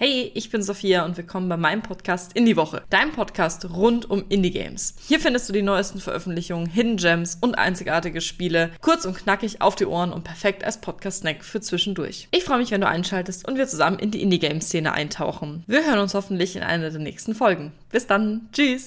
Hey, ich bin Sophia und willkommen bei meinem Podcast Indie Woche, deinem Podcast rund um Indie Games. Hier findest du die neuesten Veröffentlichungen, Hidden Gems und einzigartige Spiele, kurz und knackig auf die Ohren und perfekt als Podcast-Snack für zwischendurch. Ich freue mich, wenn du einschaltest und wir zusammen in die Indie Game Szene eintauchen. Wir hören uns hoffentlich in einer der nächsten Folgen. Bis dann, tschüss!